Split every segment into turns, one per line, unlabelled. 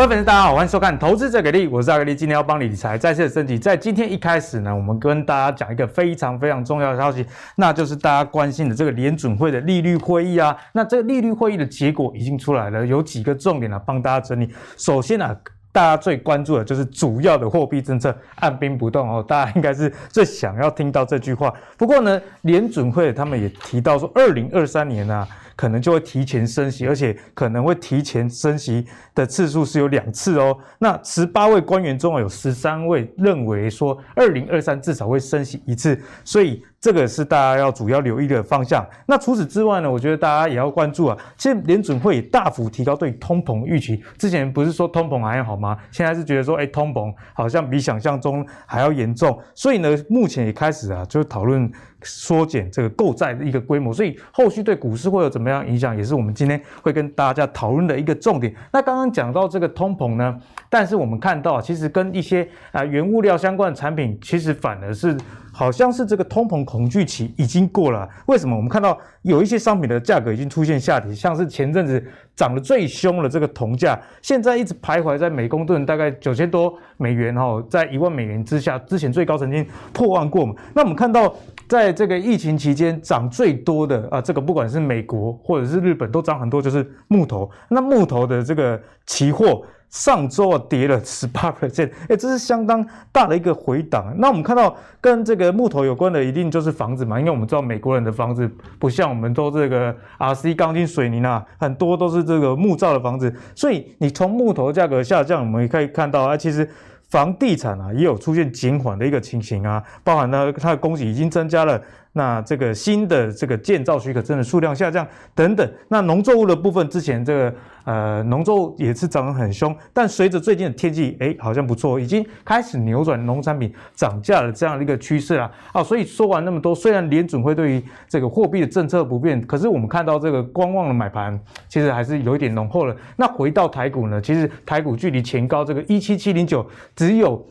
各位粉丝，大家好，欢迎收看《投资者给力》，我是阿格力，今天要帮理财再次升级。在今天一开始呢，我们跟大家讲一个非常非常重要的消息，那就是大家关心的这个联准会的利率会议啊。那这个利率会议的结果已经出来了，有几个重点呢，帮大家整理。首先呢、啊，大家最关注的就是主要的货币政策按兵不动哦，大家应该是最想要听到这句话。不过呢，联准会他们也提到说，二零二三年呢、啊。可能就会提前升息，而且可能会提前升息的次数是有两次哦。那十八位官员中有十三位认为说，二零二三至少会升息一次，所以。这个是大家要主要留意的方向。那除此之外呢，我觉得大家也要关注啊。现在联准会也大幅提高对通膨预期。之前不是说通膨还好吗？现在是觉得说，哎，通膨好像比想象中还要严重。所以呢，目前也开始啊，就讨论缩减这个购债的一个规模。所以后续对股市会有怎么样影响，也是我们今天会跟大家讨论的一个重点。那刚刚讲到这个通膨呢，但是我们看到，其实跟一些啊原物料相关的产品，其实反而是。好像是这个通膨恐惧期已经过了，为什么？我们看到有一些商品的价格已经出现下跌，像是前阵子涨得最凶的这个铜价，现在一直徘徊在每公吨大概九千多美元哦，在一万美元之下，之前最高曾经破万过嘛。那我们看到，在这个疫情期间涨最多的啊，这个不管是美国或者是日本都涨很多，就是木头。那木头的这个期货。上周啊跌了十八 percent，哎，这是相当大的一个回档。那我们看到跟这个木头有关的，一定就是房子嘛，因为我们知道美国人的房子不像我们都这个 RC 钢筋水泥啊，很多都是这个木造的房子，所以你从木头价格下降，我们也可以看到啊，其实。房地产啊，也有出现减缓的一个情形啊，包含呢，它的供给已经增加了，那这个新的这个建造许可证的数量下降等等。那农作物的部分，之前这个呃农作物也是涨得很凶，但随着最近的天气，哎，好像不错，已经开始扭转农产品涨价的这样的一个趋势了啊。所以说完那么多，虽然联准会对于这个货币的政策不变，可是我们看到这个观望的买盘其实还是有一点浓厚了。那回到台股呢，其实台股距离前高这个一七七零九。只有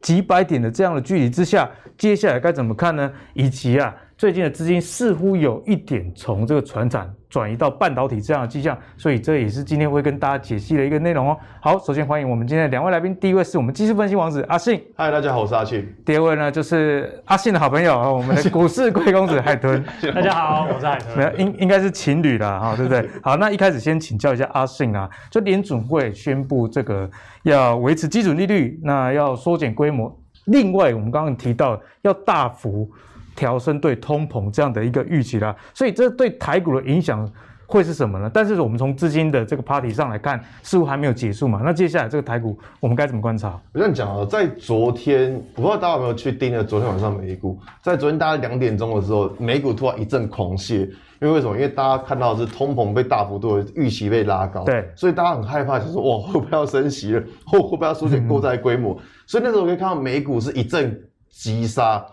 几百点的这样的距离之下，接下来该怎么看呢？以及啊，最近的资金似乎有一点从这个船产转移到半导体这样的迹象，所以这也是今天会跟大家解析的一个内容哦。好，首先欢迎我们今天的两位来宾，第一位是我们技术分析王子阿信，
嗨，大家好，我是阿信。
第二位呢，就是阿信的好朋友啊，我们的股市贵公子海豚，
大家好，我是海豚。
没有，应应该是情侣了哈，对不对？好，那一开始先请教一下阿信啊，就联准会宣布这个要维持基准利率，那要缩减规模，另外我们刚刚提到要大幅。调升对通膨这样的一个预期啦，所以这对台股的影响会是什么呢？但是我们从资金的这个 party 上来看，似乎还没有结束嘛。那接下来这个台股，我们该怎么观察？
我这样讲啊，在昨天，我不知道大家有没有去盯了昨天晚上美股，在昨天大概两点钟的时候，美股突然一阵狂泻，因为为什么？因为大家看到的是通膨被大幅度的预期被拉高，
对，
所以大家很害怕，就是说哇，会不会要升息了？会会不会要缩减购债规模？嗯、所以那时候我可以看到美股是一阵急杀。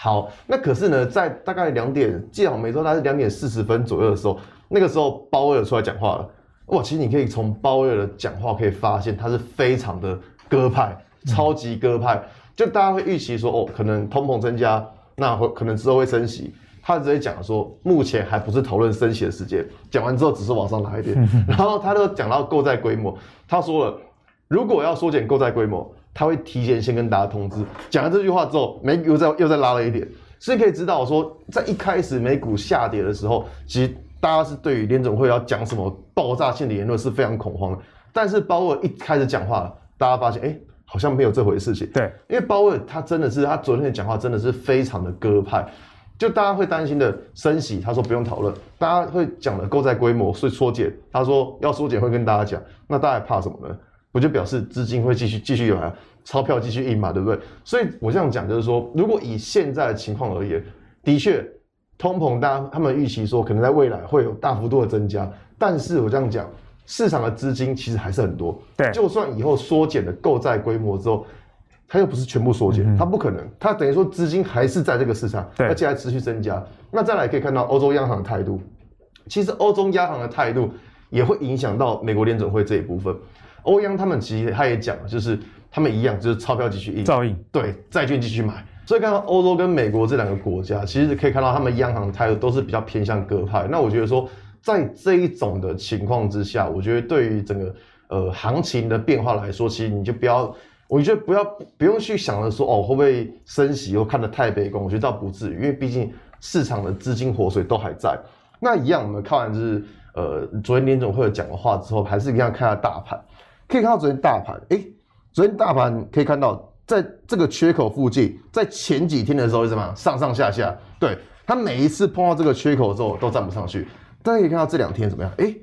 好，那可是呢，在大概两点，记得好没错，大概是两点四十分左右的时候，那个时候鲍威尔出来讲话了。哇，其实你可以从鲍威尔的讲话可以发现，他是非常的鸽派，超级鸽派。就大家会预期说，哦，可能通膨增加，那会可能之后会升息。他直接讲说，目前还不是讨论升息的时间。讲完之后，只是往上拉一点。然后他就讲到购债规模，他说了，如果要缩减购债规模。他会提前先跟大家通知，讲了这句话之后，美股又再又再拉了一点，所以可以知道说，在一开始美股下跌的时候，其实大家是对于联总会要讲什么爆炸性的言论是非常恐慌的。但是鲍威尔一开始讲话，大家发现，哎、欸，好像没有这回事情。
对，
因为鲍威尔他真的是他昨天的讲话真的是非常的鸽派，就大家会担心的升息，他说不用讨论；大家会讲的购债规模是缩减，他说要缩减会跟大家讲。那大家怕什么呢？我就表示资金会继续继续有来，钞票继续印嘛，对不对？所以我这样讲就是说，如果以现在的情况而言，的确通膨，大家他们预期说可能在未来会有大幅度的增加，但是我这样讲，市场的资金其实还是很多。
对，
就算以后缩减的购债规模之后，它又不是全部缩减，它不可能，它等于说资金还是在这个市场，而且还持续增加。那再来可以看到欧洲央行的态度，其实欧洲央行的态度也会影响到美国联准会这一部分。欧央他们其实他也讲了，就是他们一样，就是钞票继续印，
照印，
对，债券继续买。所以看到欧洲跟美国这两个国家，其实可以看到他们央行的态度都是比较偏向鸽派。那我觉得说，在这一种的情况之下，我觉得对于整个呃行情的变化来说，其实你就不要，我觉得不要不用去想着说哦会不会升息又看得太悲观，我觉得倒不至于，因为毕竟市场的资金活水都还在。那一样，我们看完就是呃昨天联总会有讲的话之后，还是一样看下大盘，可以看到昨天大盘，哎、昨天大盘可以看到在这个缺口附近，在前几天的时候是什么上上下下，对。它每一次碰到这个缺口之后都站不上去，大家可以看到这两天怎么样？哎，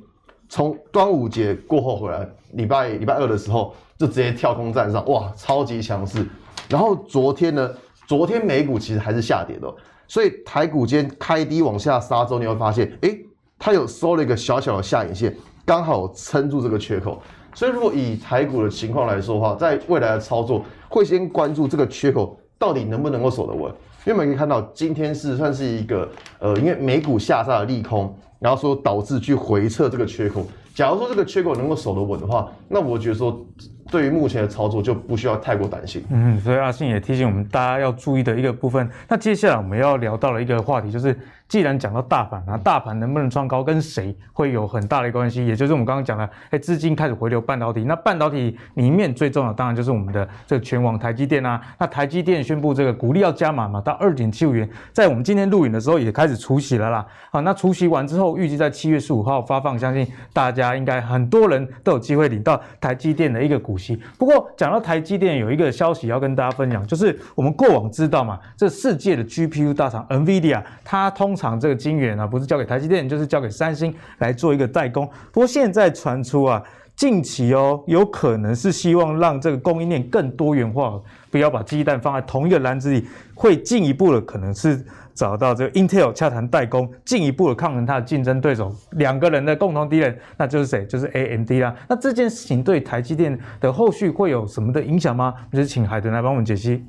从端午节过后回来，礼拜礼拜二的时候就直接跳空站上，哇，超级强势。然后昨天呢，昨天美股其实还是下跌的，所以台股今天开低往下杀之后，你会发现，哎，它有收了一个小小的下影线，刚好撑住这个缺口。所以如果以台股的情况来说的话，在未来的操作会先关注这个缺口到底能不能够守得稳。因为我们可以看到，今天是算是一个呃，因为美股下杀的利空，然后说导致去回撤这个缺口。假如说这个缺口能够守得稳的话，那我觉得说。对于目前的操作就不需要太过担心。
嗯，所以阿信也提醒我们大家要注意的一个部分。那接下来我们要聊到了一个话题，就是既然讲到大盘啊，大盘能不能创高跟谁会有很大的关系，也就是我们刚刚讲的，哎，资金开始回流半导体。那半导体里面最重要的当然就是我们的这个权王台积电啊。那台积电宣布这个股利要加码嘛，到二点七五元，在我们今天录影的时候也开始除息了啦。好，那除息完之后，预计在七月十五号发放，相信大家应该很多人都有机会领到台积电的一个股。不过讲到台积电，有一个消息要跟大家分享，就是我们过往知道嘛，这世界的 GPU 大厂 NVIDIA，它通常这个晶圆啊，不是交给台积电，就是交给三星来做一个代工。不过现在传出啊，近期哦，有可能是希望让这个供应链更多元化，不要把鸡蛋放在同一个篮子里，会进一步的可能是。找到这个 Intel 洽谈代工，进一步的抗衡它的竞争对手，两个人的共同敌人，那就是谁？就是 AMD 啦。那这件事情对台积电的后续会有什么的影响吗？就是请海豚来帮我们解析。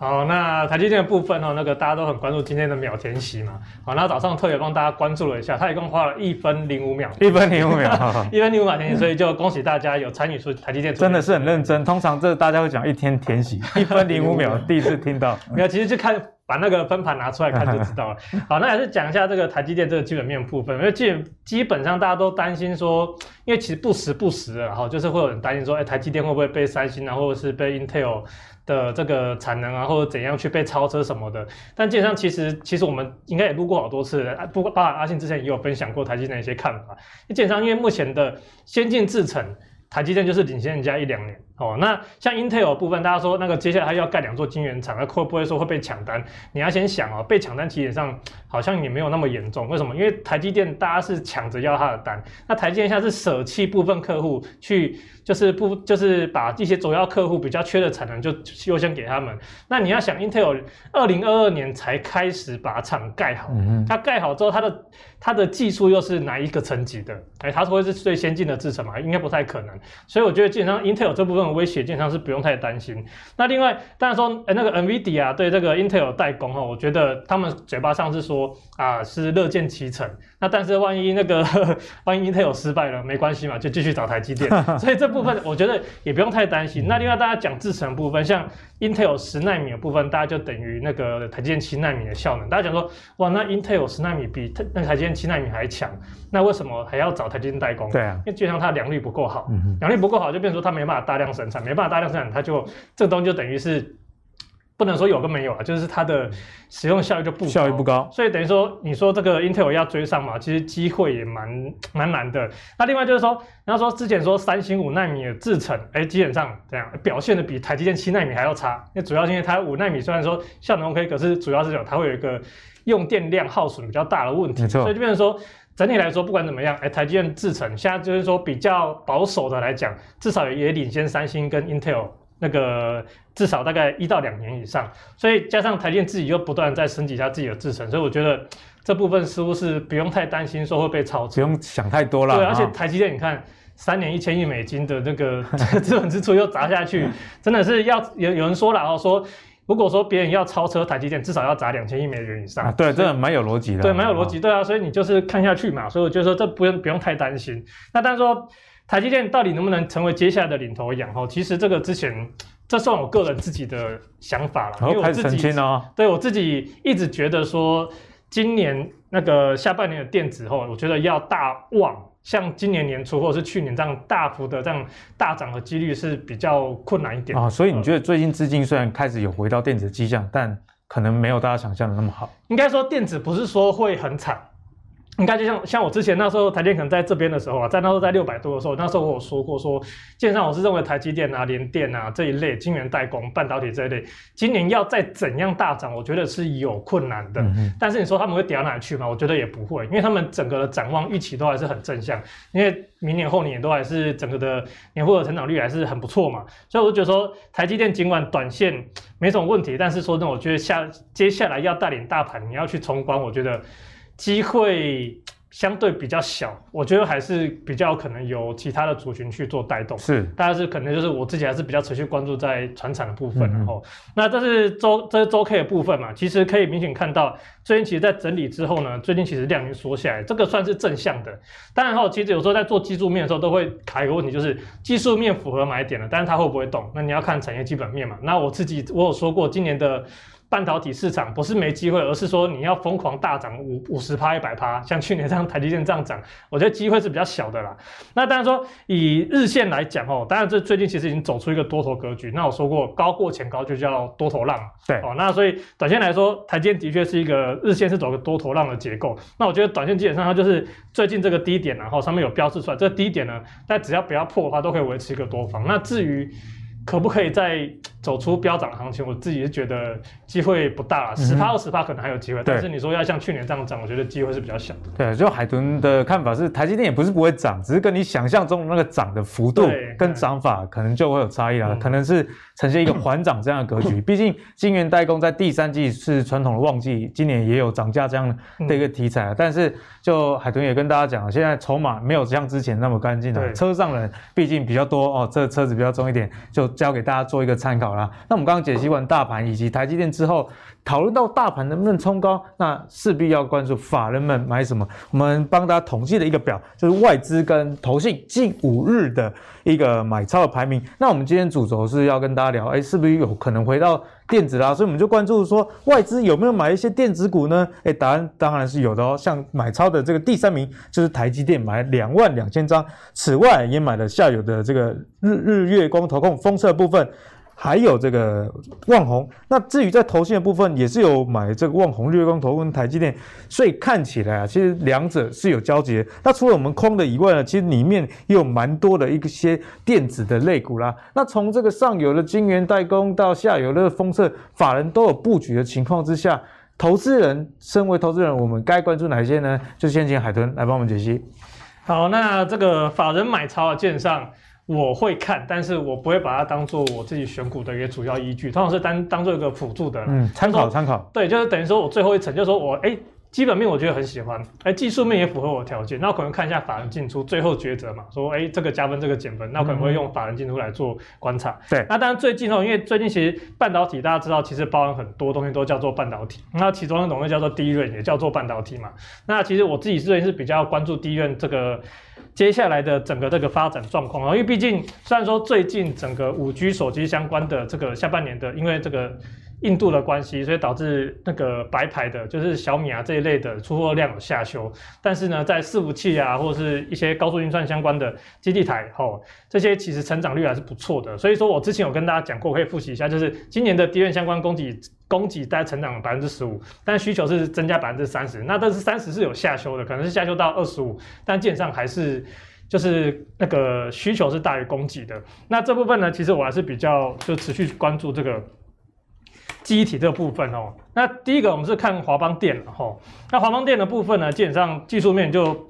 好，那台积电的部分哦，那个大家都很关注今天的秒填息嘛。好，那早上特别帮大家关注了一下，它一共花了一分零五秒，
一分零五秒，
一分零五秒填息，所以就恭喜大家有参与出台积电，
真的是很认真。通常这大家会讲一天填息，一分零五秒，第一次听到。
没有，其实就看。把那个分盘拿出来看就知道了。好，那还是讲一下这个台积电这个基本面部分，因为基基本上大家都担心说，因为其实不时不时的哈，就是会有人担心说，哎，台积电会不会被三星啊，或者是被 Intel 的这个产能啊，或者怎样去被超车什么的。但基本上其实其实我们应该也录过好多次了，不过包括阿信之前也有分享过台积电的一些看法。基本上因为目前的先进制程，台积电就是领先人家一两年。哦，那像 Intel 部分，大家说那个接下来它要盖两座晶圆厂，那会不会说会被抢单？你要先想哦，被抢单基本上好像也没有那么严重。为什么？因为台积电大家是抢着要它的单，那台积电现在是舍弃部分客户去，就是不就是把一些主要客户比较缺的产能就优先给他们。那你要想 Intel 二零二二年才开始把厂盖好，它盖好之后，它的它的技术又是哪一个层级的？哎，它会是最先进的制程嘛？应该不太可能。所以我觉得基本上 Intel 这部分。威胁基本上是不用太担心。那另外，当然说，欸、那个 NVIDIA，对这个 Intel 代工哈，我觉得他们嘴巴上是说啊，是乐见其成。那但是万一那个万一 Intel 失败了，没关系嘛，就继续找台积电。所以这部分我觉得也不用太担心。那另外大家讲制程部分，像 Intel 十纳米的部分，大家就等于那个台积电七纳米的效能。大家讲说，哇，那 Intel 十纳米比那台积电七纳米还强，那为什么还要找台积电代工？
对啊，
因为就像它的良率不够好，良率不够好，就变成说它没办法大量生产，没办法大量生产，它就这个东西就等于是。不能说有跟没有啊，就是它的使用效率就不高，
效率不高，
所以等于说你说这个 Intel 要追上嘛，其实机会也蛮 蛮难的。那另外就是说，然后说之前说三星五纳米的制程，哎，基本上这样表现的比台积电七纳米还要差。那主要是因为它五纳米虽然说效能 OK，可是主要是有它会有一个用电量耗损比较大的问题，所以就变成说整体来说不管怎么样，哎，台积电制程现在就是说比较保守的来讲，至少也领先三星跟 Intel。那个至少大概一到两年以上，所以加上台积电自己又不断在升级它自己的制程，所以我觉得这部分似乎是不用太担心说会被超车，
不用想太多了。
对，而且台积电你看三年一千亿美金的那个 资本支出又砸下去，真的是要有有人说了哦，说如果说别人要超车台积电，至少要砸两千亿美元以上。
啊、对，真的蛮有逻辑的。
对，蛮有逻辑。对啊，所以你就是看下去嘛，所以我就说这不用不用太担心。那但是说。台积电到底能不能成为接下来的领头羊？哈，其实这个之前，这算我个人自己的想法了，因为我自己，对我自己一直觉得说，今年那个下半年的电子，哈，我觉得要大旺像今年年初或者是去年这样大幅的这样大涨的几率是比较困难一点
啊。所以你觉得最近资金虽然开始有回到电子的迹象，但可能没有大家想象的那么好。
应该说电子不是说会很惨。应该就像像我之前那时候台电可能在这边的时候啊，在那时候在六百多的时候，那时候我有说过说，基本上我是认为台积电啊、联电啊这一类晶圆代工、半导体这一类，今年要再怎样大涨，我觉得是有困难的。但是你说他们会跌到哪里去吗？我觉得也不会，因为他们整个的展望预期都还是很正向，因为明年后年都还是整个的年复合成长率还是很不错嘛。所以我就觉得说，台积电尽管短线没什么问题，但是说真的，我觉得下接下来要带领大盘，你要去冲关，我觉得。机会相对比较小，我觉得还是比较可能由其他的族群去做带动。
是，
但是可能就是我自己还是比较持续关注在传产的部分。然后，那这是周这是周 K 的部分嘛？其实可以明显看到，最近其实在整理之后呢，最近其实量已经缩下来，这个算是正向的。当然后，其实有时候在做技术面的时候，都会卡一个问题，就是技术面符合买点了，但是它会不会动？那你要看产业基本面嘛。那我自己我有说过，今年的。半导体市场不是没机会，而是说你要疯狂大涨五五十趴一百趴，像去年这样台积电这样涨，我觉得机会是比较小的啦。那当然说以日线来讲哦，当然这最近其实已经走出一个多头格局。那我说过高过前高就叫多头浪，
对
哦。那所以短线来说，台积电的确是一个日线是走个多头浪的结构。那我觉得短线基本上它就是最近这个低点，然后上面有标示出来，这个低点呢，但只要不要破的话，都可以维持一个多方。那至于可不可以再走出飙涨行情？我自己是觉得机会不大，十趴二十趴可能还有机会，但是你说要像去年这样涨，我觉得机会是比较小的。
对，就海豚的看法是，台积电也不是不会涨，只是跟你想象中的那个涨的幅度跟涨法可能就会有差异啦，可能是呈现一个缓涨这样的格局。毕竟晶圆代工在第三季是传统的旺季，今年也有涨价这样的一个题材，但是就海豚也跟大家讲，现在筹码没有像之前那么干净了，车上人毕竟比较多哦，这车子比较重一点，就交给大家做一个参考啦。那我们刚刚解析完大盘以及台积电之后，讨论到大盘能不能冲高，那势必要关注法人们买什么。我们帮大家统计了一个表，就是外资跟投信近五日的一个买超的排名。那我们今天主轴是要跟大家聊，哎，是不是有可能回到电子啦？所以我们就关注说，外资有没有买一些电子股呢？哎，答案当然是有的哦。像买超的这个第三名就是台积电，买两万两千张。此外，也买了下游的这个日日月光投控封测部分。还有这个旺宏，那至于在投信的部分，也是有买这个旺宏、日光投跟台积电，所以看起来啊，其实两者是有交集的。那除了我们空的以外呢，其实里面也有蛮多的一些电子的类股啦。那从这个上游的晶圆代工到下游的封测，法人都有布局的情况之下，投资人身为投资人，我们该关注哪些呢？就先请海豚来帮我们解析。
好，那这个法人买超啊券商。我会看，但是我不会把它当做我自己选股的一个主要依据，通常是当当做一个辅助的，
嗯，参考参考。
对，就是等于说我最后一层，就是说我哎。欸基本面我觉得很喜欢，哎，技术面也符合我的条件，那我可能看一下法人进出，最后抉择嘛，说哎，这个加分，这个减分，那我可能会用法人进出来做观察。
对、嗯，
那当然最近哦，因为最近其实半导体大家知道，其实包含很多东西都叫做半导体，那其中一种呢叫做 DRAM，也叫做半导体嘛。那其实我自己最近是比较关注 DRAM 这个接下来的整个这个发展状况啊，因为毕竟虽然说最近整个五 G 手机相关的这个下半年的，因为这个。印度的关系，所以导致那个白牌的，就是小米啊这一类的出货量有下修。但是呢，在伺服器啊，或者是一些高速运算相关的基地台，吼，这些其实成长率还是不错的。所以说我之前有跟大家讲过，可以复习一下，就是今年的低院相关供给供给大概成长了百分之十五，但需求是增加百分之三十。那但是三十是有下修的，可能是下修到二十五，但基本上还是就是那个需求是大于供给的。那这部分呢，其实我还是比较就持续关注这个。机体这个部分哦，那第一个我们是看华邦电了哦，那华邦电的部分呢，基本上技术面就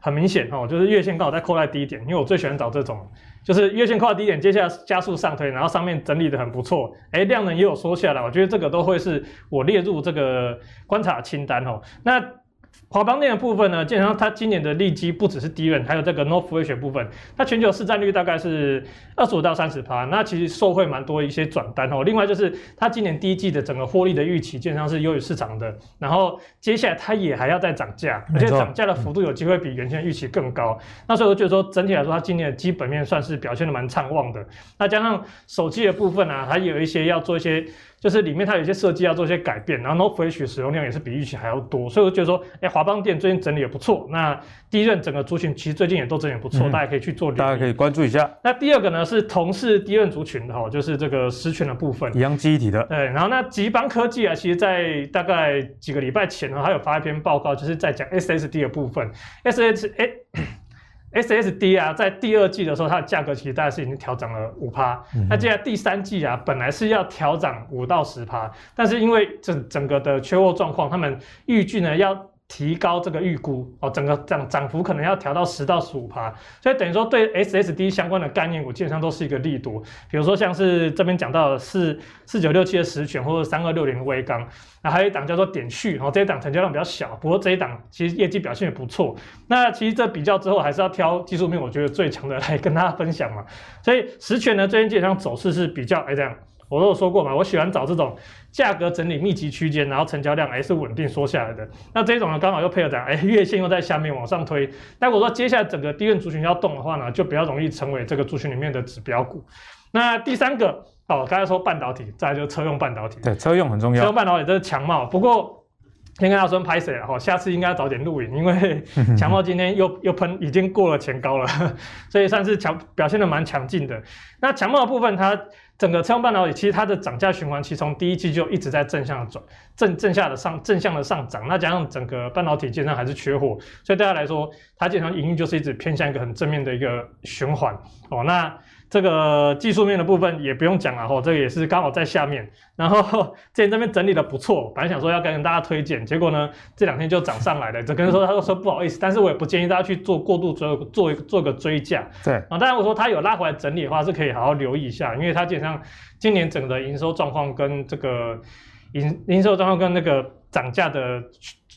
很明显哦，就是月线刚好在扣在低点，因为我最喜欢找这种，就是月线扣在低点，接下来加速上推，然后上面整理的很不错，哎，量能也有缩下来，我觉得这个都会是我列入这个观察清单哦，那。华邦电的部分呢，基本上它今年的利基不只是 DRAM，还有这个 NOR Flash 部分，它全球市占率大概是二十五到三十趴，那其实受惠蛮多一些转单哦。另外就是它今年第一季的整个获利的预期，基本上是优于市场的。然后接下来它也还要再涨价，而且涨价的幅度有机会比原先预期更高。那所以我觉得说整体来说，它今年的基本面算是表现的蛮畅旺的。那加上手机的部分啊，还有一些要做一些。就是里面它有一些设计要做一些改变，然后 NOR Flash 使用量也是比预期还要多，所以我觉得说，哎，华邦电最近整理也不错。那第一任整个族群其实最近也都整理不错，嗯、大家可以去做，
大家可以关注一下。
那第二个呢是同是第一任族群的哈，就是这个实权的部分，
一样记忆体的。
对，然后那吉邦科技啊，其实在大概几个礼拜前呢，它有发一篇报告，就是在讲 SSD 的部分，SS 哎。SSD 啊，在第二季的时候，它的价格其实大概是已经调涨了五趴。嗯、那接下来第三季啊，本来是要调涨五到十趴，但是因为整整个的缺货状况，他们预计呢要。提高这个预估哦，整个涨涨幅可能要调到十到十五趴，所以等于说对 SSD 相关的概念股基本上都是一个利多。比如说像是这边讲到的是四九六七的实权或者三二六零的威刚，那还有一档叫做点序，哦，这一档成交量比较小，不过这一档其实业绩表现也不错。那其实这比较之后还是要挑技术面我觉得最强的来跟大家分享嘛。所以实权呢最近基本上走势是比较哎这样。我都有说过嘛，我喜欢找这种价格整理密集区间，然后成交量还是稳定缩下来的。那这种呢，刚好又配合在哎月线又在下面往上推。那我说接下来整个低运族群要动的话呢，就比较容易成为这个族群里面的指标股。那第三个哦，刚才说半导体，再来就是车用半导体。
对，车用很重要。
车用半导体这是强貌，不过先跟大家说拍谢了哈，下次应该要早点录影，因为 强茂今天又又喷，已经过了前高了，所以算是强表现的蛮强劲的。那强茂的部分它。整个车用半导体其实它的涨价循环，其实从第一季就一直在正向的转正正下的上正向的上涨。那加上整个半导体基本上还是缺货，所以对他来说，它基本上营运就是一直偏向一个很正面的一个循环哦。那这个技术面的部分也不用讲了哈，这个也是刚好在下面。然后 之前这边整理的不错，本来想说要跟大家推荐，结果呢这两天就涨上来了。这跟说他都说不好意思，但是我也不建议大家去做过度追做一个做一个追价。
对
啊，当然我说他有拉回来整理的话，是可以好好留意一下，因为它基本上今年整个的营收状况跟这个营营收状况跟那个涨价的。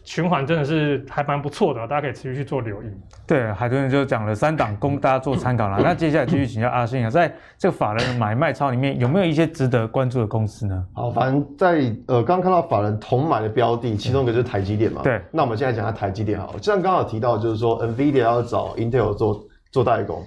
循环真的是还蛮不错的，大家可以持续去做留意。
对，海豚就讲了三档供大家做参考了。那接下来继续请教阿信啊，在这个法人的买卖超里面有没有一些值得关注的公司呢？
好，反正在呃刚刚看到法人同买的标的，其中一个就是台积电嘛。
对，那
我们现在讲下台积电好了，像刚刚有提到就是说 NVIDIA 要找 Intel 做做代工。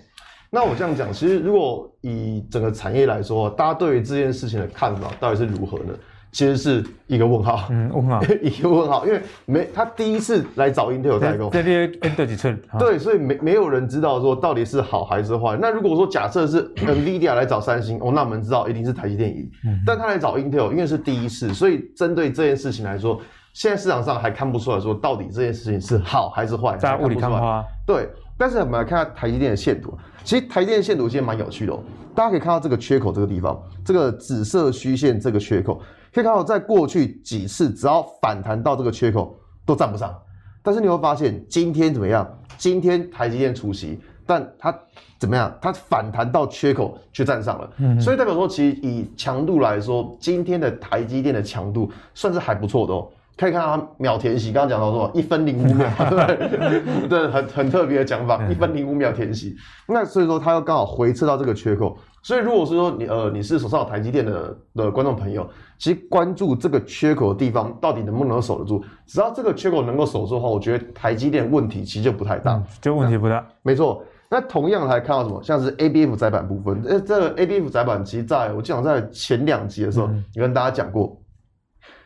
那我这样讲，其实如果以整个产业来说，大家对于这件事情的看法到底是如何呢？其实是一个问号，
嗯，问号，
一个问号，因为没他第一次来找 Intel 代工，
这边 Intel 几寸？
对，所以没没有人知道说到底是好还是坏。那如果说假设是 NVIDIA 来找三星，哦，那我们知道一定是台积电赢。嗯，但他来找 Intel，因为是第一次，所以针对这件事情来说，现在市场上还看不出来说到底这件事情是好还是坏，
在雾里看花。
对，但是我们来看下台积电的线图，其实台积电的线图其实蛮有趣的哦，大家可以看到这个缺口这个地方，这个紫色虚线这个缺口。可以看到，在过去几次，只要反弹到这个缺口，都站不上。但是你会发现，今天怎么样？今天台积电出席，但它怎么样？它反弹到缺口却站上了。嗯，所以代表说，其实以强度来说，今天的台积电的强度算是还不错的哦。可以看到它秒填息，刚刚讲到说一分零五秒，对，对，很很特别的讲法，一分零五秒填息。那所以说，它又刚好回撤到这个缺口。所以，如果是说你呃你是手上有台积电的的观众朋友，其实关注这个缺口的地方到底能不能守得住，只要这个缺口能够守住的话，我觉得台积电问题其实就不太大，嗯、
就问题不大。
没错。那同样还看到什么？像是 ABF 窄板部分，呃，这个 ABF 窄板其实在我记得在前两集的时候，也、嗯、跟大家讲过。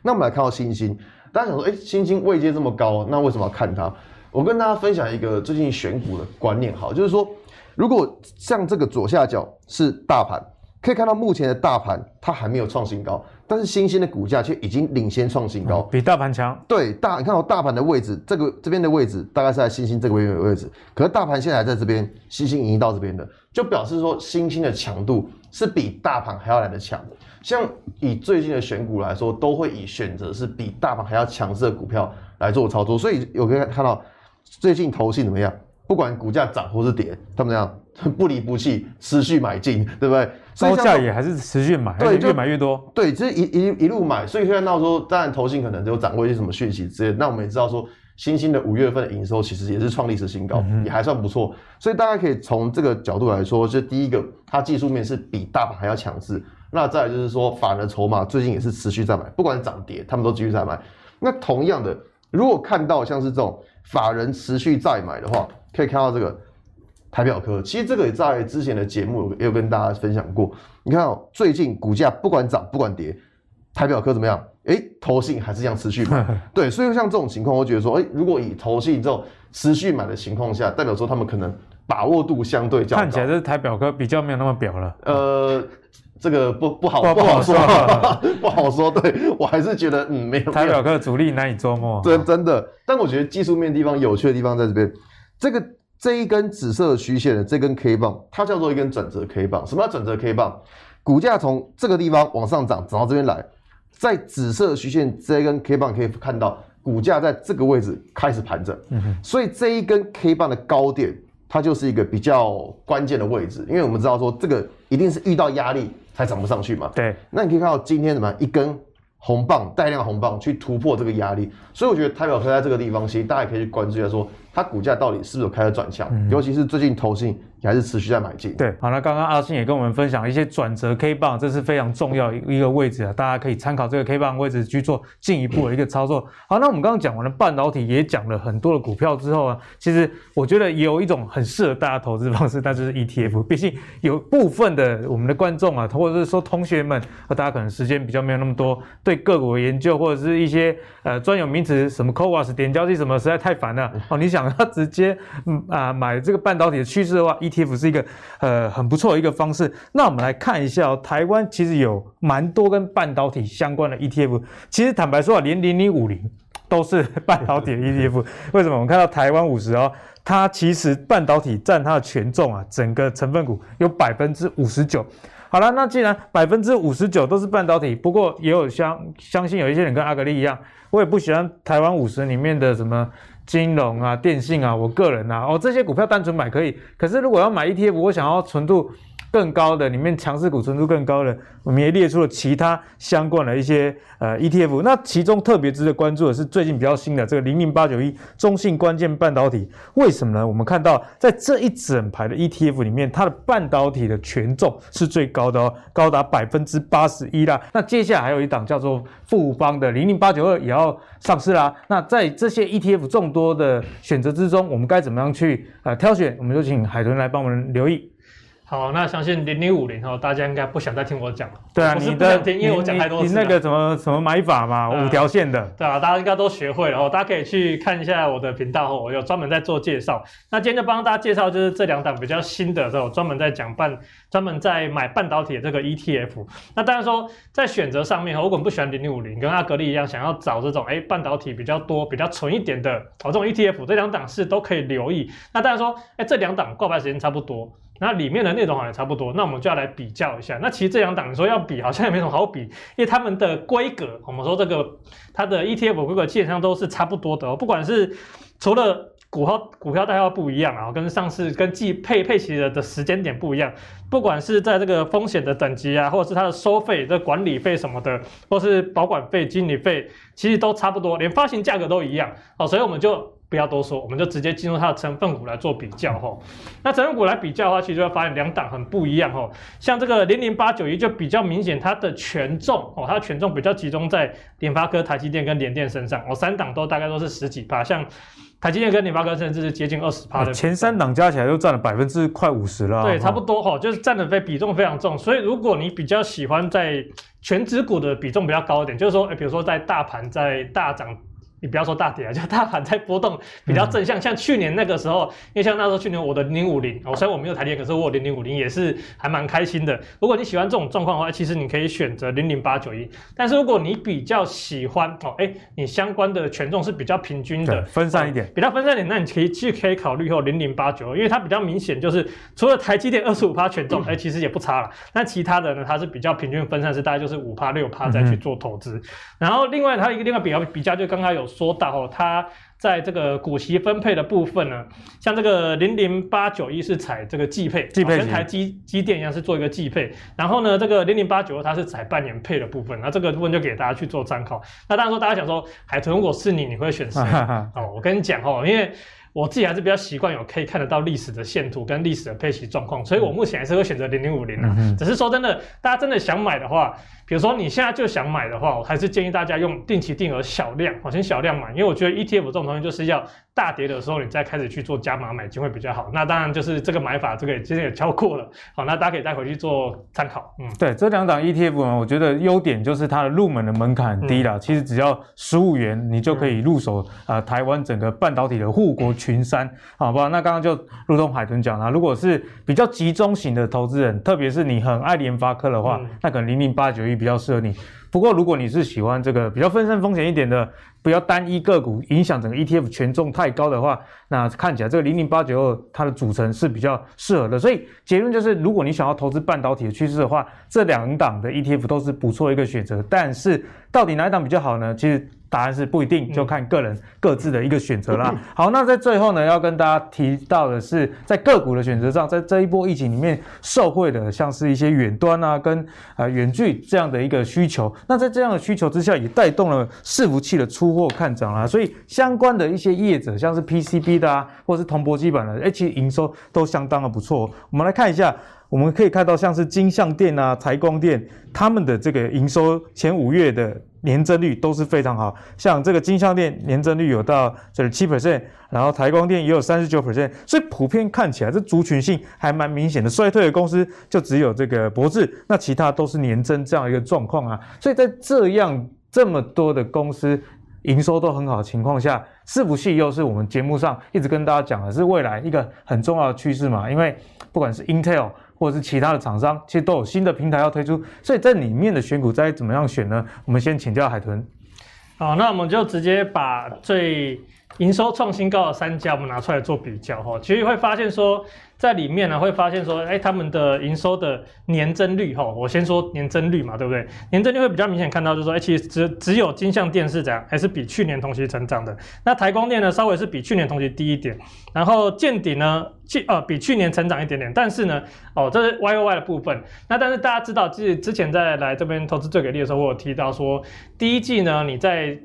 那我们来看到欣兴，大家想说，哎，新兴位阶这么高，那为什么要看它？我跟大家分享一个最近选股的观念，好，就是说。如果像这个左下角是大盘，可以看到目前的大盘它还没有创新高，但是新兴的股价却已经领先创新高，
比大盘强。
对，大你看到大盘的位置，这个这边的位置大概是在新兴这个位位置，可是大盘现在还在这边，新兴已经到这边了，就表示说新兴的强度是比大盘还要来得强。像以最近的选股来说，都会以选择是比大盘还要强势的股票来做操作，所以有可以看到最近投信怎么样？不管股价涨或是跌，他们这样不离不弃，持续买进，对不对？
高价也还是持续买，对，越买越多。
对，就是一一一路买，所以看到说，当然投信可能有掌握一些什么讯息之类。那我们也知道说，新兴的五月份的营收其实也是创历史新高，嗯、也还算不错。所以大家可以从这个角度来说，就第一个，它技术面是比大盘还要强势。那再来就是说，法人筹码最近也是持续在买，不管涨跌，他们都继续在买。那同样的，如果看到像是这种法人持续在买的话，可以看到这个台表科，其实这个也在之前的节目也有跟大家分享过。你看哦，最近股价不管涨不管跌，台表科怎么样？哎，投信还是一样持续买。对，所以像这种情况，我觉得说，哎，如果以投信这种持续买的情况下，代表说他们可能把握度相对较高。
看起来这台表哥比较没有那么表了。
呃，这个不不好不好说，不好说。对，我还是觉得嗯没有
台表哥的主力难以捉摸。
真真的，但我觉得技术面地方有趣的地方在这边，这个。这一根紫色的虚线的这根 K 棒，它叫做一根转折 K 棒。什么叫转折 K 棒？股价从这个地方往上涨，涨到这边来，在紫色虚线这一根 K 棒可以看到，股价在这个位置开始盘整。嗯哼。所以这一根 K 棒的高点，它就是一个比较关键的位置，因为我们知道说这个一定是遇到压力才涨不上去嘛。
对。
那你可以看到今天怎么一根红棒，带量红棒去突破这个压力，所以我觉得台表科在这个地方，其实大家也可以去关注一下说。它股价到底是不是有开始转向？嗯、尤其是最近投信还是持续在买进。
对，好，那刚刚阿信也跟我们分享一些转折 K 棒，这是非常重要一个位置啊，大家可以参考这个 K 棒位置去做进一步的一个操作。好，那我们刚刚讲完了半导体，也讲了很多的股票之后啊，其实我觉得有一种很适合大家投资方式，那就是 ETF。毕竟有部分的我们的观众啊，或者是说同学们，大家可能时间比较没有那么多，对个股的研究或者是一些呃专有名词，什么 CoWoS 点交易什么，实在太烦了哦。你想要直接啊，买这个半导体的趋势的话，ETF 是一个呃很不错的一个方式。那我们来看一下哦，台湾其实有蛮多跟半导体相关的 ETF。其实坦白说啊，连零零五零都是半导体的 ETF。为什么？我们看到台湾五十哦，它其实半导体占它的权重啊，整个成分股有百分之五十九。好了，那既然百分之五十九都是半导体，不过也有相相信有一些人跟阿格力一样，我也不喜欢台湾五十里面的什么。金融啊，电信啊，我个人啊，哦，这些股票单纯买可以，可是如果要买 ETF，我想要纯度。更高的里面强势股纯度更高的，我们也列出了其他相关的一些呃 ETF。那其中特别值得关注的是最近比较新的这个零零八九一中信关键半导体。为什么呢？我们看到在这一整排的 ETF 里面，它的半导体的权重是最高的哦，高达百分之八十一啦。那接下来还有一档叫做富邦的零零八九二也要上市啦。那在这些 ETF 众多的选择之中，我们该怎么样去呃挑选？我们就请海豚来帮我们留意。
好，那相信零零五零哦，大家应该不想再听我讲了。
对啊，
我是不想听，因为我讲太多次。
你那个什么什么买法嘛，五条线的。
对啊，大家应该都学会了哦。大家可以去看一下我的频道哦，我有专门在做介绍。那今天就帮大家介绍，就是这两档比较新的这种专门在讲半，专门在买半导体的这个 ETF。那当然说，在选择上面，如果你不喜欢零零五零，跟阿格力一样，想要找这种哎半导体比较多、比较纯一点的哦这种 ETF，这两档是都可以留意。那当然说，哎这两档挂牌时间差不多。那里面的内容好像差不多，那我们就要来比较一下。那其实这两档你说要比，好像也没什么好比，因为他们的规格，我们说这个它的 ETF 规格基本上都是差不多的哦。不管是除了股号股票代号不一样啊，跟上市跟计配配齐的的时间点不一样，不管是在这个风险的等级啊，或者是它的收费、这管理费什么的，或是保管费、经理费，其实都差不多，连发行价格都一样哦。所以我们就。不要多说，我们就直接进入它的成分股来做比较哈。那成分股来比较的话，其实就会发现两档很不一样哈。像这个零零八九一就比较明显，它的权重哦，它的权重比较集中在联发科、台积电跟联电身上哦。三档都大概都是十几趴，像台积电跟联发科甚至是接近二十趴的。
前三档加起来都占了百分之快五十了。
对，差不多哈，就是占的非比重非常重。所以如果你比较喜欢在全指股的比重比较高一点，就是说，诶比如说在大盘在大涨。你不要说大跌啊，就大盘在波动比较正向，嗯、像去年那个时候，因为像那时候去年我的零零五零，哦，虽然我没有台电，可是我有零零五零也是还蛮开心的。如果你喜欢这种状况的话，其实你可以选择零零八九一。但是如果你比较喜欢哦，哎，你相关的权重是比较平均的，
分散一点，
比较分散一点，那你可以去可以考虑后零零八九二，因为它比较明显，就是除了台积电二十五趴权重，哎，其实也不差了。那其他的呢，它是比较平均分散，是大概就是五趴六趴再去做投资。嗯、然后另外它一个另外比较比较，就刚刚有说到哦，它。在这个股息分配的部分呢，像这个零零八九一是采这个季配，季配跟台积积电一样是做一个季配，然后呢，这个零零八九二它是采半年配的部分，那这个部分就给大家去做参考。那当然说大家想说，海豚如果是你，你会选谁？哦，我跟你讲哦，因为。我自己还是比较习惯有可以看得到历史的线图跟历史的配息状况，所以我目前还是会选择零零五零啊。只是说真的，大家真的想买的话，比如说你现在就想买的话，我还是建议大家用定期定额小量，我，先小量买，因为我觉得 ETF 这种东西就是要大跌的时候，你再开始去做加码买进会比较好。那当然就是这个买法，这个今天也教过了。好，那大家可以带回去做参考。嗯，
对，这两档 ETF 呢，我觉得优点就是它的入门的门槛很低了，嗯、其实只要十五元，你就可以入手啊、嗯呃，台湾整个半导体的护国群山，好不好？那刚刚就如同海豚讲了，如果是比较集中型的投资人，特别是你很爱联发科的话，嗯、那可能零零八九一比较适合你。不过，如果你是喜欢这个比较分散风险一点的，不要单一个股影响整个 ETF 权重太高的话，那看起来这个零零八九二它的组成是比较适合的。所以结论就是，如果你想要投资半导体的趋势的话，这两档的 ETF 都是不错一个选择。但是到底哪一档比较好呢？其实。答案是不一定，就看个人各自的一个选择啦。好，那在最后呢，要跟大家提到的是，在个股的选择上，在这一波疫情里面受惠的，像是一些远端啊，跟呃远距这样的一个需求。那在这样的需求之下，也带动了伺服器的出货看涨啦。所以相关的一些业者，像是 PCB 的啊，或是铜箔基板的，哎，其实营收都相当的不错。我们来看一下。我们可以看到，像是金像电啊、台光电，他们的这个营收前五月的年增率都是非常好。像这个金像电年增率有到这七 percent，然后台光电也有三十九 percent，所以普遍看起来这族群性还蛮明显的。衰退的公司就只有这个博智，那其他都是年增这样一个状况啊。所以在这样这么多的公司营收都很好的情况下，伺服器又是我们节目上一直跟大家讲的是未来一个很重要的趋势嘛，因为不管是 Intel。或者是其他的厂商，其实都有新的平台要推出，所以在里面的选股该怎么样选呢？我们先请教海豚。
好，那我们就直接把最营收创新高的三家，我们拿出来做比较哈。其实会发现说。在里面呢，会发现说，哎，他们的营收的年增率，哈，我先说年增率嘛，对不对？年增率会比较明显看到，就是说，哎，其实只只有金像电是这样，还是比去年同期成长的。那台光电呢，稍微是比去年同期低一点，然后见底呢，去呃比去年成长一点点，但是呢，哦，这是 Y O Y 的部分。那但是大家知道，就是之前在来这边投资最给力的时候，我有提到说，第一季呢，你在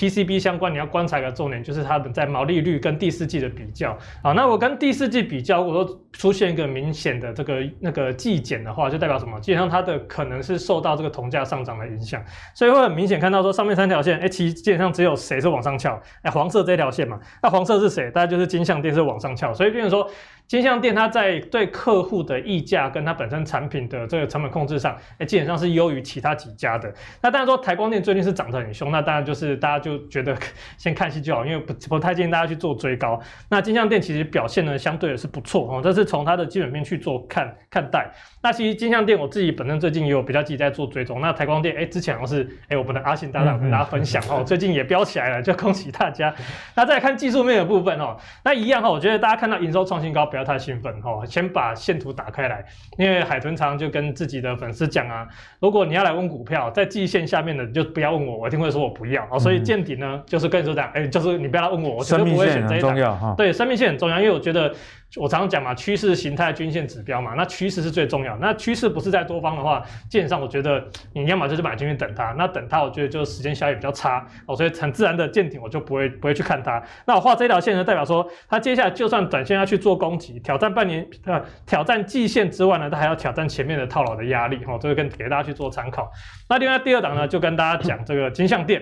PCB 相关，你要观察一个重点，就是它们在毛利率跟第四季的比较。啊，那我跟第四季比较，我说出现一个明显的这个那个季减的话，就代表什么？基本上它的可能是受到这个铜价上涨的影响，所以会很明显看到说上面三条线，哎，其实基本上只有谁是往上翘？哎，黄色这条线嘛，那黄色是谁？大概就是金像电是往上翘，所以变成说。金像店它在对客户的溢价跟它本身产品的这个成本控制上，哎，基本上是优于其他几家的。那当然说台光电最近是涨得很凶，那当然就是大家就觉得先看戏就好，因为不不太建议大家去做追高。那金像店其实表现呢相对的是不错哦，这是从它的基本面去做看看待。那其实金像店我自己本身最近也有比较积极在做追踪。那台光电哎，之前好像是哎我们的阿信搭档跟大家分享哦，最近也飙起来了，就恭喜大家。那再来看技术面的部分哦，那一样哈，我觉得大家看到营收创新高，不要。太兴奋哈，先把线图打开来，因为海豚常就跟自己的粉丝讲啊，如果你要来问股票，在季线下面的就不要问我，我一定会说我不要哦。所以见底呢，就是跟你说这样，就是你不要来问我，我绝对不会选这一档。对，生命线很重要，因为我觉得。我常常讲嘛，趋势形态、均线指标嘛，那趋势是最重要。那趋势不是在多方的话，基本上我觉得你要么就是买进去等它，那等它，我觉得就时间效益比较差哦，所以很自然的见顶我就不会不会去看它。那我画这条线呢，代表说它接下来就算短线要去做攻击，挑战半年呃挑战季线之外呢，它还要挑战前面的套牢的压力哈，这个跟给大家去做参考。那另外第二档呢，就跟大家讲这个金像电。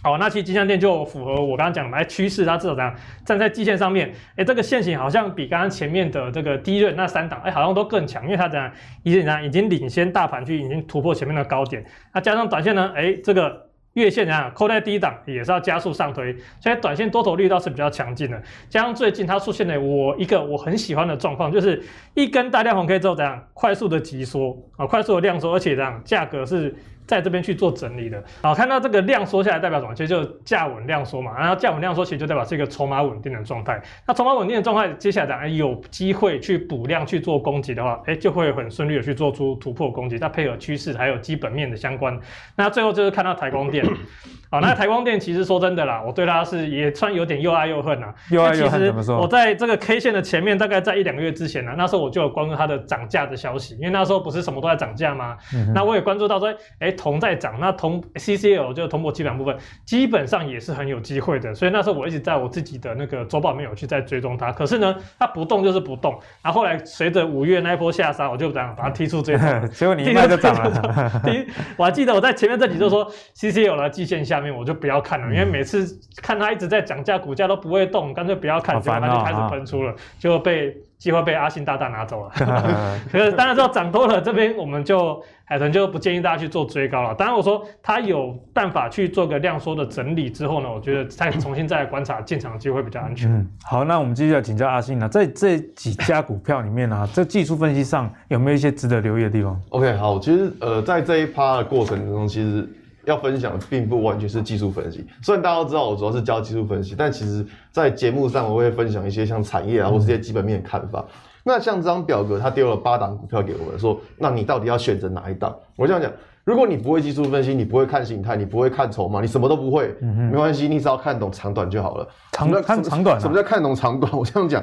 好，那其实金像电就符合我刚刚讲的，哎，趋势它至少这样站在季线上面，哎，这个线型好像比刚刚前面的这个第一轮那三档，哎，好像都更强，因为它这样已经已经领先大盘去，已经突破前面的高点，那加上短线呢，哎，这个月线啊扣在低档也是要加速上推，所以短线多头力倒是比较强劲的。加上最近它出现了我一个我很喜欢的状况，就是一根大量红 K 之后怎样快速的急缩啊，快速的量缩，而且怎样价格是。在这边去做整理的，好，看到这个量缩下来代表什么？其实就价稳量缩嘛，然后价稳量缩其实就代表是一个筹码稳定的状态。那筹码稳定的状态，接下来讲，哎，有机会去补量去做攻击的话，哎，就会很顺利的去做出突破攻击。再配合趋势还有基本面的相关，那最后就是看到台光电。好，那台光电其实说真的啦，我对它是也算有点又爱又恨呐。又爱又恨怎么说？我在这个 K 线的前面，大概在一两个月之前呢，那时候我就有关注它的涨价的消息，因为那时候不是什么都在涨价吗？嗯、那我也关注到说，哎，铜在涨，那铜 CCL 就是铜箔基板部分，基本上也是很有机会的。所以那时候我一直在我自己的那个周报里面有去在追踪它。可是呢，它不动就是不动。然后后来随着五月那一波下杀，我就这样把它踢出追踪。结果你一卖就涨了。第一，我还记得我在前面这集就说 CCL 的季线下。下面，我就不要看了，
嗯、
因为每次看它一直在涨价，股价都不会动，干脆不要看，结果它就开始喷出了，就被。机会被阿信大大拿走了，可是当然知道涨多了，这边我们就海豚就不建议大家去做追高了。当然我说他有办法去做个量缩的整理之后呢，我觉得再重新再来观察进场的机会比较安全。
嗯，好，那我们继续来请教阿信呢，在这几家股票里面呢，这技术分析上有没有一些值得留意的地方
？OK，好，其实呃，在这一趴的过程中，其实。要分享并不完全是技术分析，虽然大家都知道我主要是教技术分析，但其实，在节目上我会分享一些像产业啊，或是一些基本面的看法。那像这张表格，他丢了八档股票给我们，说，那你到底要选择哪一档？我这样讲，如果你不会技术分析，你不会看形态，你不会看筹码，你什么都不会，没关系，你只要看懂长短就好了。
长看长短，
什么叫看懂长短？我这样讲，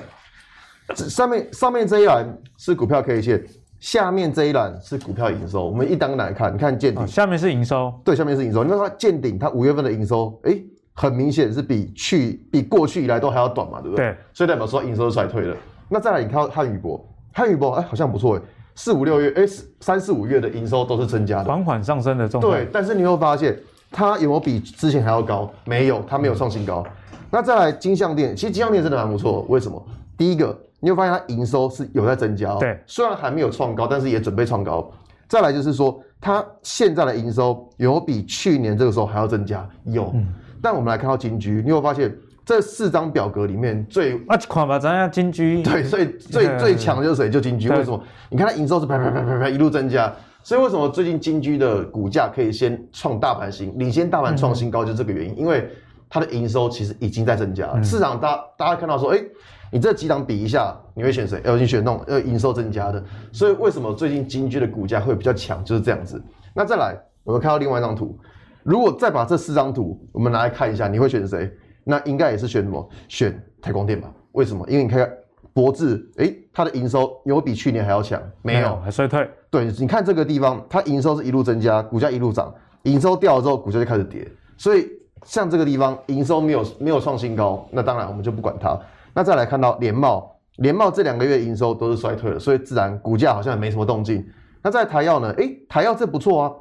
上面上面这一栏是股票 K 线。下面这一栏是股票营收，我们一档来看，你看见顶、哦，
下面是营收，
对，下面是营收。你看它见顶，它五月份的营收，哎、欸，很明显是比去比过去以来都还要短嘛，对不对？
对，
所以代表说营收是衰退了。那再来，你看汉语博，汉语博，哎，好像不错哎，四五六月，哎，三四五月的营收都是增加的，
缓缓上升的状态。
对，但是你会发现它有没有比之前还要高？没有，它没有创新高。那再来金项店，其实金项店真的蛮不错，为什么？第一个。你会发现它营收是有在增加哦，
对，
虽然还没有创高，但是也准备创高。再来就是说，它现在的营收有比去年这个时候还要增加，有。嗯、但我们来看到金居，你会发现这四张表格里面最
啊，看吧，咱要金居，
对，所以最最强的就是谁？就金居。为什么？你看它营收是啪啪啪啪啪一路增加，所以为什么最近金居的股价可以先创大盘新，领先大盘创新高，就是这个原因，嗯、因为它的营收其实已经在增加市场大大家看到说，哎、欸。你这几档比一下，你会选谁？要你选那种呃营收增加的。所以为什么最近金居的股价会比较强？就是这样子。那再来，我们看到另外一张图，如果再把这四张图我们拿来看一下，你会选谁？那应该也是选什么？选台光电吧？为什么？因为你看博智，哎，它的营收有比去年还要强？没有，
还衰退。
对，你看这个地方，它营收是一路增加，股价一路涨，营收掉了之后，股价就开始跌。所以像这个地方营收没有没有创新高，那当然我们就不管它。那再来看到联茂，联茂这两个月营收都是衰退的，所以自然股价好像也没什么动静。那在台药呢？诶、欸，台药这不错啊，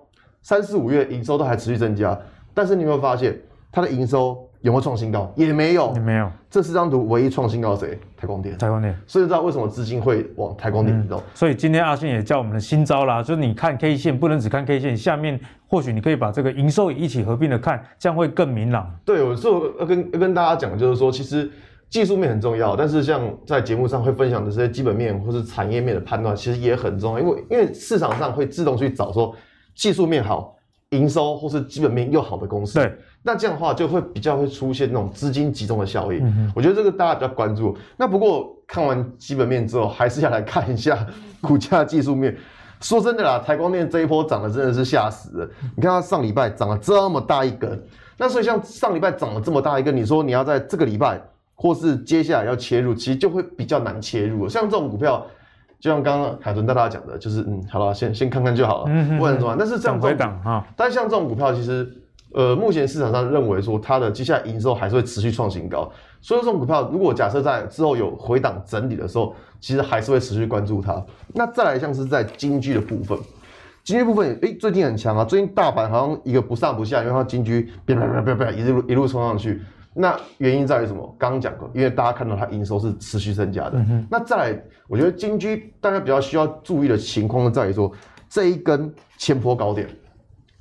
三四五月营收都还持续增加，但是你有没有发现它的营收有没有创新高？也没有，
也没有。
这四张图唯一创新高谁？台光电。
台光电。
所以知道为什么资金会往台光电移动、嗯？
所以今天阿信也教我们的新招啦，就是你看 K 线不能只看 K 线，下面或许你可以把这个营收也一起合并的看，这样会更明朗。
对，我说要跟要跟大家讲，就是说其实。技术面很重要，但是像在节目上会分享的这些基本面或是产业面的判断，其实也很重要，因为因为市场上会自动去找说技术面好、营收或是基本面又好的公司。
对，
那这样的话就会比较会出现那种资金集中的效应。
嗯哼。
我觉得这个大家比较关注。那不过看完基本面之后，还是要来看一下股价技术面。说真的啦，台光电这一波涨的真的是吓死了。你看它上礼拜涨了这么大一根，那所以像上礼拜涨了这么大一根，你说你要在这个礼拜。或是接下来要切入，其实就会比较难切入。像这种股票，就像刚刚海豚大大讲的，就是嗯，好了，先先看看就好了，嗯、哼不然怎么办？但是这样回档哈。但是像这种股票，其实呃，目前市场上认为说它的接下来营收还是会持续创新高。所以这种股票，如果假设在之后有回档整理的时候，其实还是会持续关注它。那再来像是在金居的部分，金居部分哎、欸，最近很强啊，最近大盘好像一个不上不下，因为它金居啪啪啪啪啪一路一路冲上去。那原因在于什么？刚刚讲过，因为大家看到它营收是持续增加的。嗯、那再来，我觉得金居大家比较需要注意的情况在于说，这一根前坡高点，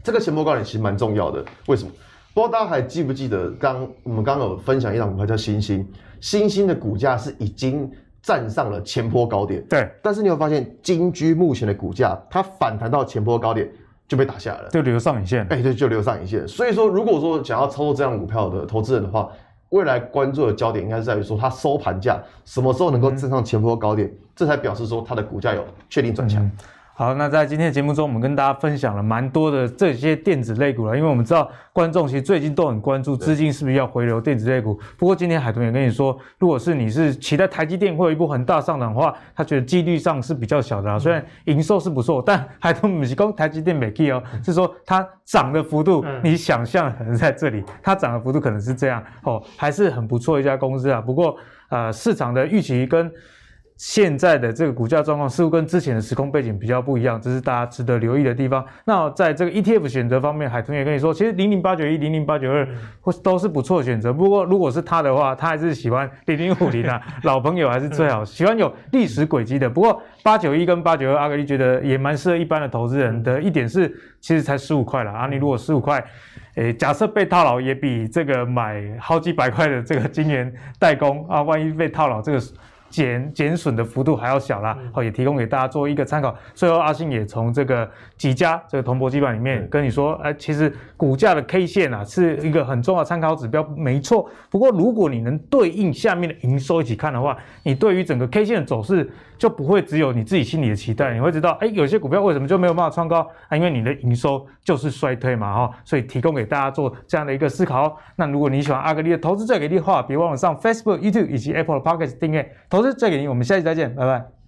这个前坡高点其实蛮重要的。为什么？不知道大家还记不记得刚，刚我们刚刚有分享一档股票叫欣兴，欣兴的股价是已经站上了前坡高点。
对。
但是你有发现，金居目前的股价它反弹到前坡高点。就被打下来了，
就留上影线。
哎、欸，对，就留上影线。所以说，如果说想要操作这样股票的投资人的话，未来关注的焦点应该是在于说，它收盘价什么时候能够站上前波高点，嗯、这才表示说它的股价有确定转强。嗯好，那在今天的节目中，我们跟大家分享了蛮多的这些电子类股了，因为我们知道观众其实最近都很关注资金是不是要回流电子类股。不过今天海豚也跟你说，如果是你是期待台积电会有一波很大上涨的话，他觉得几率上是比较小的啊。虽然营收是不错，但海豚不是说台积电没去哦，是说它涨的幅度，你想象可能在这里，它涨的幅度可能是这样哦，还是很不错一家公司啊。不过呃，市场的预期跟
现在的这个股价状况似乎跟之前的时空背景比较不一样，这是大家值得留意的地方。那在这个 ETF 选择方面，海豚也跟你说，其实零零八九一、零零八九二或都是不错的选择。不过如果是他的话，他还是喜欢零零五零啊，老朋友还是最好，喜欢有历史轨迹的。不过八九一跟八九二，阿格力觉得也蛮适合一般的投资人的。一点是，其实才十五块了啊，你如果十五块，诶，假设被套牢，也比这个买好几百块的这个金元代工啊，万一被套牢，这个。减减损的幅度还要小啦，好，也提供给大家做一个参考。最后，阿信也从这个几家这个铜箔基板里面跟你说，哎，其实股价的 K 线啊是一个很重要参考指标，没错。不过，如果你能对应下面的营收一起看的话，你对于整个 K 线的走势就不会只有你自己心里的期待，你会知道，哎，有些股票为什么就没有办法创高啊？因为你的营收就是衰退嘛，哈。所以提供给大家做这样的一个思考。那如果你喜欢阿格力的投资最给力的话，别忘了上 Facebook、YouTube 以及 Apple 的 Podcast 订阅投资。最给力，我们下期再见，拜拜。